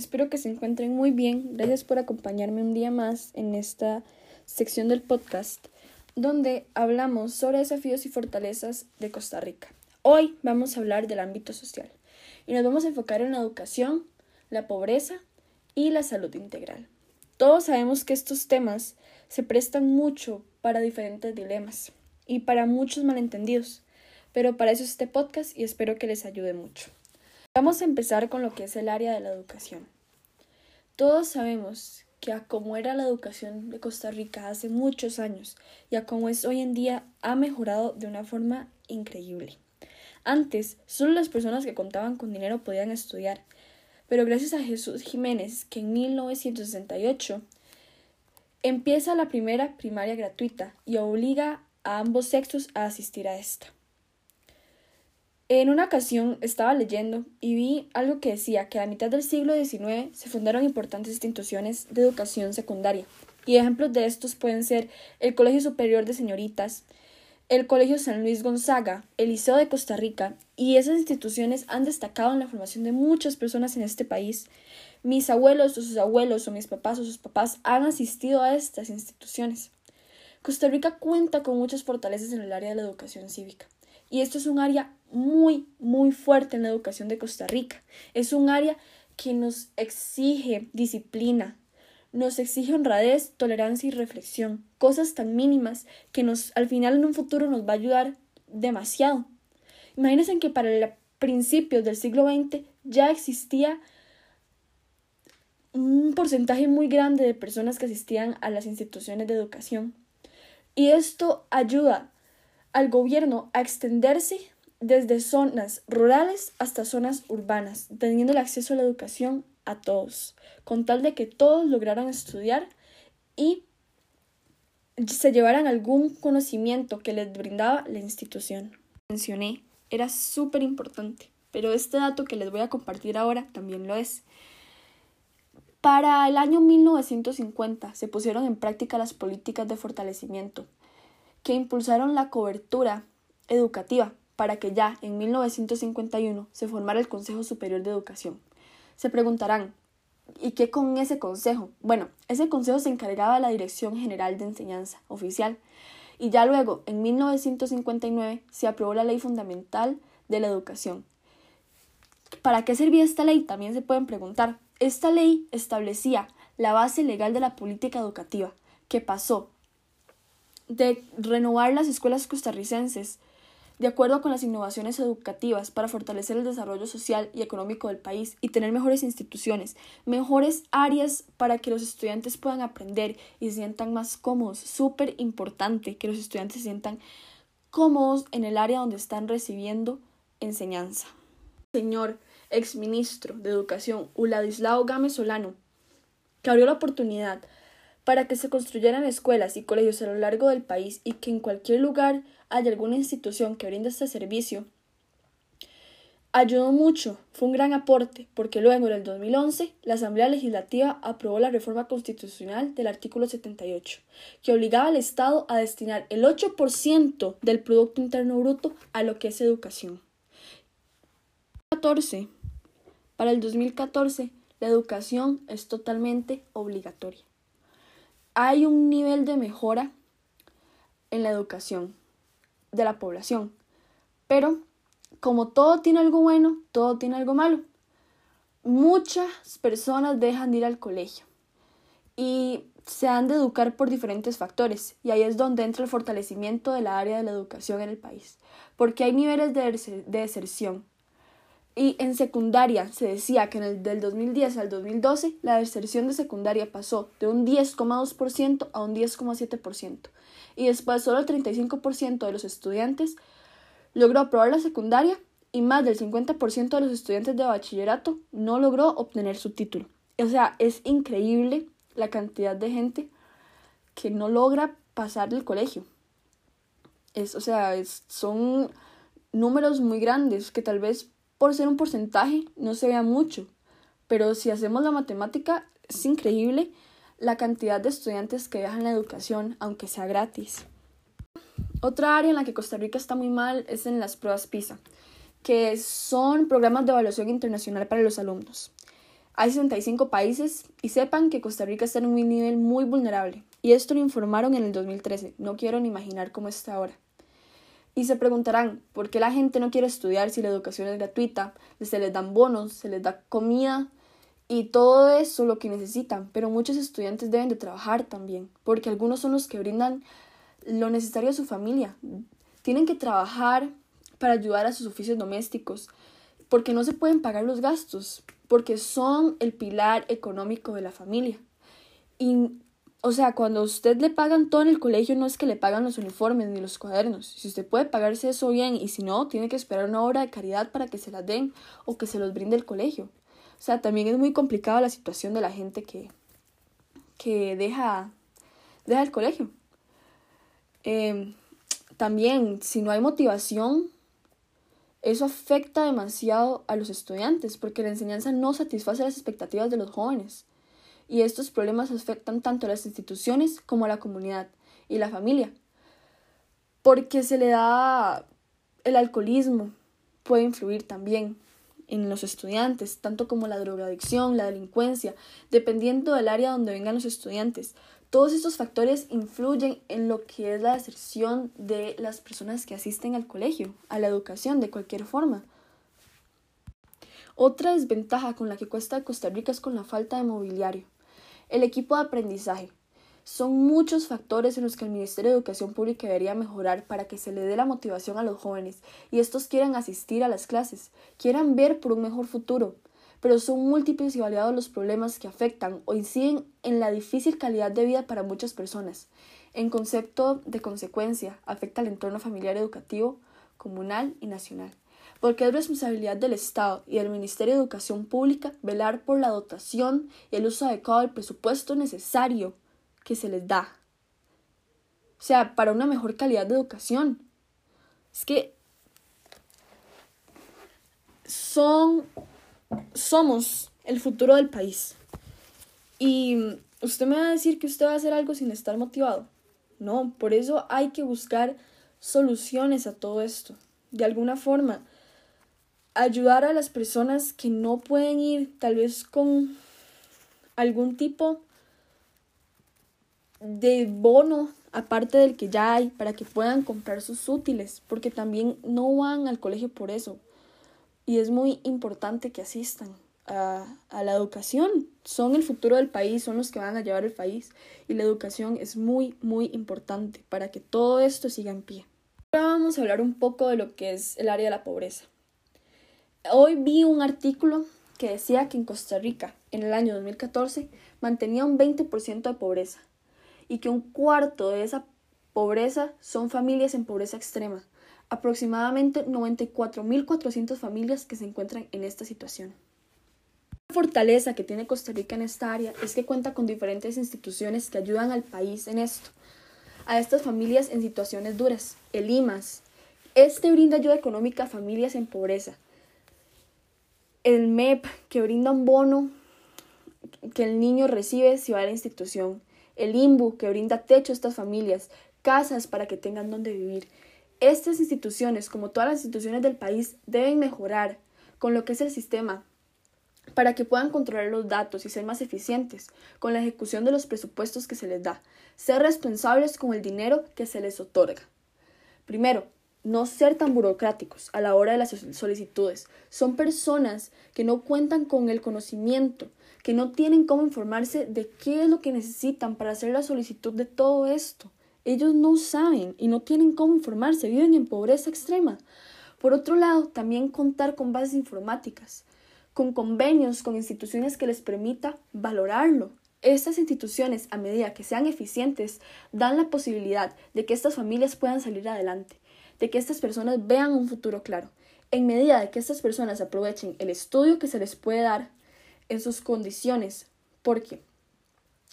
Espero que se encuentren muy bien. Gracias por acompañarme un día más en esta sección del podcast donde hablamos sobre desafíos y fortalezas de Costa Rica. Hoy vamos a hablar del ámbito social y nos vamos a enfocar en la educación, la pobreza y la salud integral. Todos sabemos que estos temas se prestan mucho para diferentes dilemas y para muchos malentendidos, pero para eso es este podcast y espero que les ayude mucho. Vamos a empezar con lo que es el área de la educación. Todos sabemos que a como era la educación de Costa Rica hace muchos años y a como es hoy en día ha mejorado de una forma increíble. Antes, solo las personas que contaban con dinero podían estudiar, pero gracias a Jesús Jiménez, que en 1968 empieza la primera primaria gratuita y obliga a ambos sexos a asistir a esta. En una ocasión estaba leyendo y vi algo que decía que a mitad del siglo XIX se fundaron importantes instituciones de educación secundaria, y ejemplos de estos pueden ser el Colegio Superior de Señoritas, el Colegio San Luis Gonzaga, el Liceo de Costa Rica, y esas instituciones han destacado en la formación de muchas personas en este país. Mis abuelos o sus abuelos o mis papás o sus papás han asistido a estas instituciones. Costa Rica cuenta con muchas fortalezas en el área de la educación cívica. Y esto es un área muy, muy fuerte en la educación de Costa Rica. Es un área que nos exige disciplina, nos exige honradez, tolerancia y reflexión, cosas tan mínimas que nos al final en un futuro nos va a ayudar demasiado. Imagínense que para el principio del siglo XX ya existía un porcentaje muy grande de personas que asistían a las instituciones de educación. Y esto ayuda al gobierno a extenderse desde zonas rurales hasta zonas urbanas, teniendo el acceso a la educación a todos, con tal de que todos lograran estudiar y se llevaran algún conocimiento que les brindaba la institución. Mencioné, era súper importante, pero este dato que les voy a compartir ahora también lo es. Para el año 1950 se pusieron en práctica las políticas de fortalecimiento que impulsaron la cobertura educativa para que ya en 1951 se formara el Consejo Superior de Educación. Se preguntarán, ¿y qué con ese consejo? Bueno, ese consejo se encargaba de la Dirección General de Enseñanza oficial y ya luego, en 1959, se aprobó la Ley Fundamental de la Educación. ¿Para qué servía esta ley? También se pueden preguntar. Esta ley establecía la base legal de la política educativa, que pasó de renovar las escuelas costarricenses de acuerdo con las innovaciones educativas para fortalecer el desarrollo social y económico del país y tener mejores instituciones, mejores áreas para que los estudiantes puedan aprender y se sientan más cómodos. Súper importante que los estudiantes se sientan cómodos en el área donde están recibiendo enseñanza. Señor exministro de Educación, Uladislao Gámez Solano, que abrió la oportunidad para que se construyeran escuelas y colegios a lo largo del país y que en cualquier lugar haya alguna institución que brinde este servicio, ayudó mucho, fue un gran aporte, porque luego en el 2011 la Asamblea Legislativa aprobó la reforma constitucional del artículo 78, que obligaba al Estado a destinar el 8% del Producto Interno Bruto a lo que es educación. 14. Para el 2014, la educación es totalmente obligatoria hay un nivel de mejora en la educación de la población. Pero como todo tiene algo bueno, todo tiene algo malo. Muchas personas dejan de ir al colegio y se han de educar por diferentes factores y ahí es donde entra el fortalecimiento de la área de la educación en el país, porque hay niveles de, deserción y en secundaria se decía que en el del 2010 al 2012 la deserción de secundaria pasó de un 10,2% a un 10,7%. Y después solo el 35% de los estudiantes logró aprobar la secundaria y más del 50% de los estudiantes de bachillerato no logró obtener su título. O sea, es increíble la cantidad de gente que no logra pasar del colegio. Es, o sea, son números muy grandes que tal vez por ser un porcentaje no se vea mucho, pero si hacemos la matemática es increíble la cantidad de estudiantes que dejan la educación, aunque sea gratis. Otra área en la que Costa Rica está muy mal es en las pruebas PISA, que son programas de evaluación internacional para los alumnos. Hay 65 países y sepan que Costa Rica está en un nivel muy vulnerable. Y esto lo informaron en el 2013. No quiero ni imaginar cómo está ahora. Y se preguntarán, ¿por qué la gente no quiere estudiar si la educación es gratuita? Se les dan bonos, se les da comida y todo eso lo que necesitan. Pero muchos estudiantes deben de trabajar también, porque algunos son los que brindan lo necesario a su familia. Tienen que trabajar para ayudar a sus oficios domésticos, porque no se pueden pagar los gastos, porque son el pilar económico de la familia. Y, o sea, cuando usted le pagan todo en el colegio, no es que le pagan los uniformes ni los cuadernos. Si usted puede pagarse eso bien, y si no, tiene que esperar una hora de caridad para que se las den o que se los brinde el colegio. O sea, también es muy complicada la situación de la gente que, que deja, deja el colegio. Em, también, si no hay motivación, eso afecta demasiado a los estudiantes porque la enseñanza no satisface las expectativas de los jóvenes. Y estos problemas afectan tanto a las instituciones como a la comunidad y la familia. Porque se le da el alcoholismo, puede influir también en los estudiantes, tanto como la drogadicción, la delincuencia, dependiendo del área donde vengan los estudiantes. Todos estos factores influyen en lo que es la deserción de las personas que asisten al colegio, a la educación de cualquier forma. Otra desventaja con la que cuesta Costa Rica es con la falta de mobiliario. El equipo de aprendizaje. Son muchos factores en los que el Ministerio de Educación Pública debería mejorar para que se le dé la motivación a los jóvenes y estos quieran asistir a las clases, quieran ver por un mejor futuro, pero son múltiples y variados los problemas que afectan o inciden en la difícil calidad de vida para muchas personas. En concepto de consecuencia, afecta al entorno familiar educativo, comunal y nacional, porque es responsabilidad del Estado y del Ministerio de Educación Pública velar por la dotación y el uso adecuado del presupuesto necesario que se les da. O sea, para una mejor calidad de educación. Es que son somos el futuro del país. Y usted me va a decir que usted va a hacer algo sin estar motivado. No, por eso hay que buscar soluciones a todo esto. De alguna forma, ayudar a las personas que no pueden ir tal vez con algún tipo de bono aparte del que ya hay para que puedan comprar sus útiles, porque también no van al colegio por eso, y es muy importante que asistan a, la educación. Son el futuro del país, son los que van a llevar el país y la educación es muy, muy importante para que todo esto siga en pie. Ahora vamos a hablar un poco de lo que es el área de la pobreza. Hoy vi un artículo que decía que en Costa Rica, en el año 2014, mantenía un 20% de pobreza y que un cuarto de esa pobreza son familias en pobreza extrema aproximadamente 94.400 familias que se encuentran en esta situación. La fortaleza que tiene Costa Rica en esta área es que cuenta con diferentes instituciones que ayudan al país en esto, a estas familias en situaciones duras. El IMAS, este brinda ayuda económica a familias en pobreza. El MEP, que brinda un bono que el niño recibe si va a la institución. El IMBU, que brinda techo a estas familias, casas para que tengan donde vivir. Estas instituciones, como todas las instituciones del país, deben mejorar con lo que es el sistema para que puedan controlar los datos y ser más eficientes con la ejecución de los presupuestos que se les da, ser responsables con el dinero que se les otorga. Primero, no ser tan burocráticos a la hora de las solicitudes. Son personas que no cuentan con el conocimiento, que no tienen cómo informarse de qué es lo que necesitan para hacer la solicitud de todo esto. Ellos no saben y no tienen cómo informarse, viven en pobreza extrema. Por otro lado, también contar con bases informáticas, con convenios con instituciones que les permita valorarlo. Estas instituciones, a medida que sean eficientes, dan la posibilidad de que estas familias puedan salir adelante, de que estas personas vean un futuro claro. En medida de que estas personas aprovechen el estudio que se les puede dar en sus condiciones, porque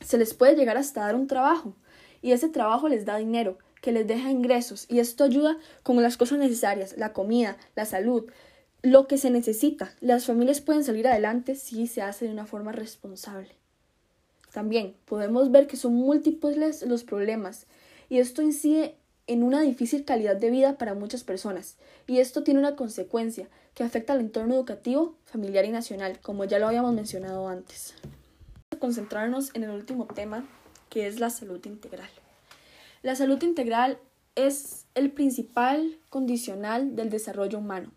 se les puede llegar hasta dar un trabajo, y ese trabajo les da dinero, que les deja ingresos y esto ayuda con las cosas necesarias, la comida, la salud, lo que se necesita. Las familias pueden salir adelante si se hace de una forma responsable. También podemos ver que son múltiples los problemas y esto incide en una difícil calidad de vida para muchas personas, y esto tiene una consecuencia que afecta al entorno educativo, familiar y nacional, como ya lo habíamos mencionado antes. Vamos a concentrarnos en el último tema, que es la salud integral. La salud integral es el principal condicional del desarrollo humano,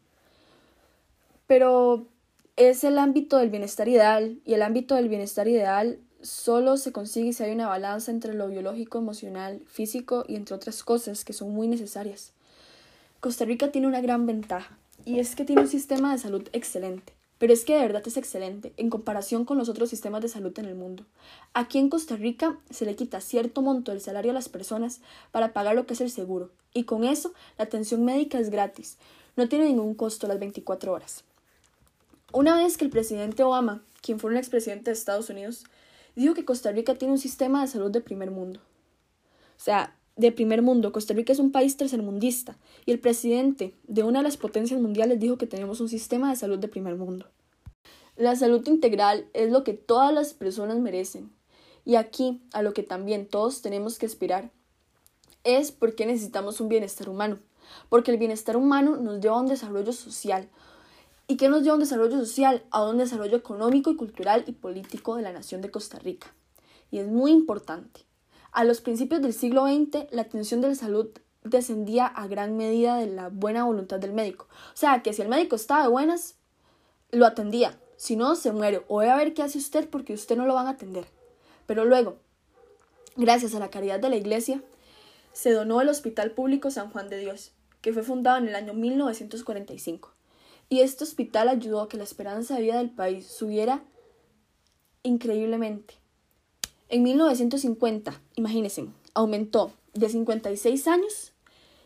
pero es el ámbito del bienestar ideal, y el ámbito del bienestar ideal solo se consigue si hay una balanza entre lo biológico, emocional, físico y entre otras cosas que son muy necesarias. Costa Rica tiene una gran ventaja y es que tiene un sistema de salud excelente, pero es que de verdad es excelente en comparación con los otros sistemas de salud en el mundo. Aquí en Costa Rica se le quita cierto monto del salario a las personas para pagar lo que es el seguro y con eso la atención médica es gratis, no tiene ningún costo las 24 horas. Una vez que el presidente Obama, quien fue un expresidente de Estados Unidos, dijo que Costa Rica tiene un sistema de salud de primer mundo. O sea, de primer mundo, Costa Rica es un país tercermundista y el presidente de una de las potencias mundiales dijo que tenemos un sistema de salud de primer mundo. La salud integral es lo que todas las personas merecen y aquí a lo que también todos tenemos que aspirar es porque necesitamos un bienestar humano, porque el bienestar humano nos lleva a un desarrollo social, ¿Y qué nos lleva a un desarrollo social? A un desarrollo económico y cultural y político de la nación de Costa Rica. Y es muy importante. A los principios del siglo XX, la atención de la salud descendía a gran medida de la buena voluntad del médico. O sea, que si el médico estaba de buenas, lo atendía. Si no, se muere. O ve a ver qué hace usted porque usted no lo van a atender. Pero luego, gracias a la caridad de la Iglesia, se donó el Hospital Público San Juan de Dios, que fue fundado en el año 1945 y este hospital ayudó a que la esperanza de vida del país subiera increíblemente. En 1950, imagínense, aumentó de 56 años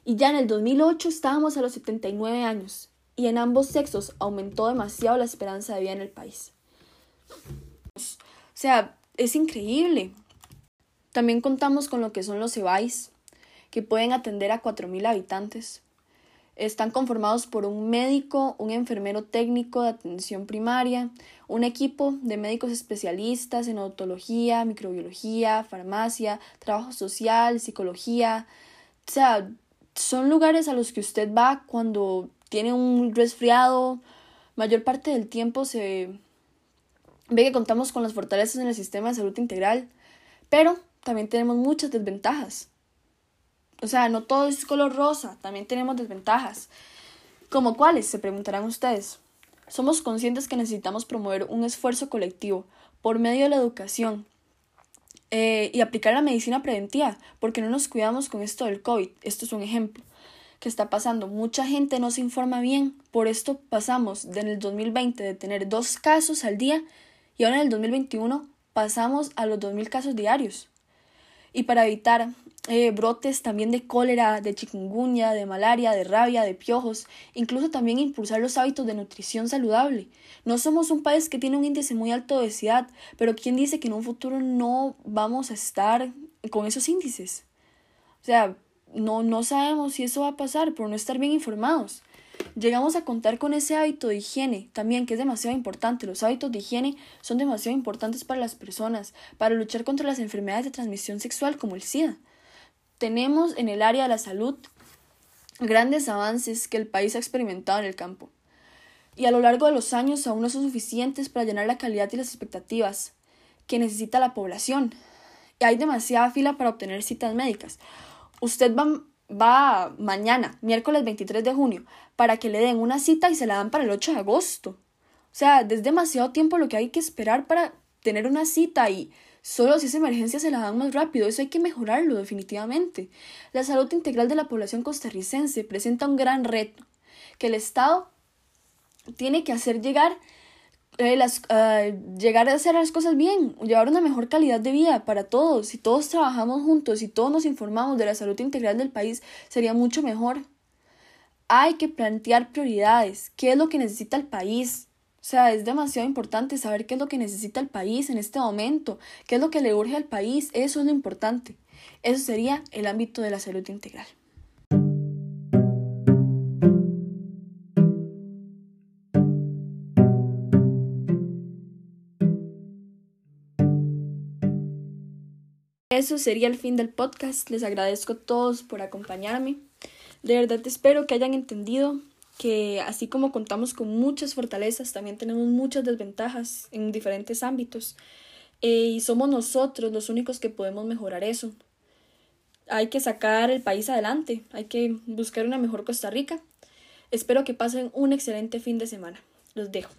y ya en el 2008 estábamos a los 79 años y en ambos sexos aumentó demasiado la esperanza de vida en el país. O sea, es increíble. También contamos con lo que son los EBAIS, que pueden atender a 4.000 habitantes. Están conformados por un médico, un enfermero técnico de atención primaria, un equipo de médicos especialistas en odontología, microbiología, farmacia, trabajo social, psicología. O sea, son lugares a los que usted va cuando tiene un resfriado. Mayor parte del tiempo se ve que contamos con las fortalezas en el sistema de salud integral, pero también tenemos muchas desventajas. O sea, no todo es color rosa, también tenemos desventajas. ¿Como cuáles? Se preguntarán ustedes. Somos conscientes que necesitamos promover un esfuerzo colectivo por medio de la educación eh, y aplicar la medicina preventiva, porque no nos cuidamos con esto del COVID. Esto es un ejemplo que está pasando. Mucha gente no se informa bien, por esto pasamos en el 2020 de tener dos casos al día y ahora en el 2021 pasamos a los 2.000 casos diarios. Y para evitar eh, brotes también de cólera, de chikungunya, de malaria, de rabia, de piojos, incluso también impulsar los hábitos de nutrición saludable. No somos un país que tiene un índice muy alto de obesidad, pero ¿quién dice que en un futuro no vamos a estar con esos índices? O sea, no, no sabemos si eso va a pasar por no estar bien informados. Llegamos a contar con ese hábito de higiene también, que es demasiado importante. Los hábitos de higiene son demasiado importantes para las personas, para luchar contra las enfermedades de transmisión sexual como el SIDA. Tenemos en el área de la salud grandes avances que el país ha experimentado en el campo. Y a lo largo de los años aún no son suficientes para llenar la calidad y las expectativas que necesita la población. Y hay demasiada fila para obtener citas médicas. Usted va, mañana, miércoles 23 de junio, para que le den una cita y se la dan para el 8 de agosto. O sea, es demasiado tiempo lo que hay que esperar para tener una cita y Solo si esa emergencia se la dan más rápido, eso hay que mejorarlo definitivamente. La salud integral de la población costarricense presenta un gran reto, que el Estado tiene que hacer llegar eh, las, ah, llegar a hacer las cosas bien, llevar una mejor calidad de vida para todos. Si todos trabajamos juntos, si todos nos informamos de la salud integral del país, sería mucho mejor. Hay que plantear prioridades, qué es lo que necesita el país, o sea, es demasiado importante saber qué es lo que necesita el país en este momento, qué es lo que le urge al país, eso es lo importante. Eso sería el ámbito de la salud integral. Eso sería el fin del podcast. Les agradezco a todos por acompañarme. De verdad espero que hayan entendido que así como contamos con muchas fortalezas, también tenemos muchas desventajas en diferentes ámbitos. Eh, y somos nosotros los únicos que podemos mejorar eso. Hay que sacar el país adelante, hay que buscar una mejor Costa Rica. Espero que pasen un excelente fin de semana. Los dejo.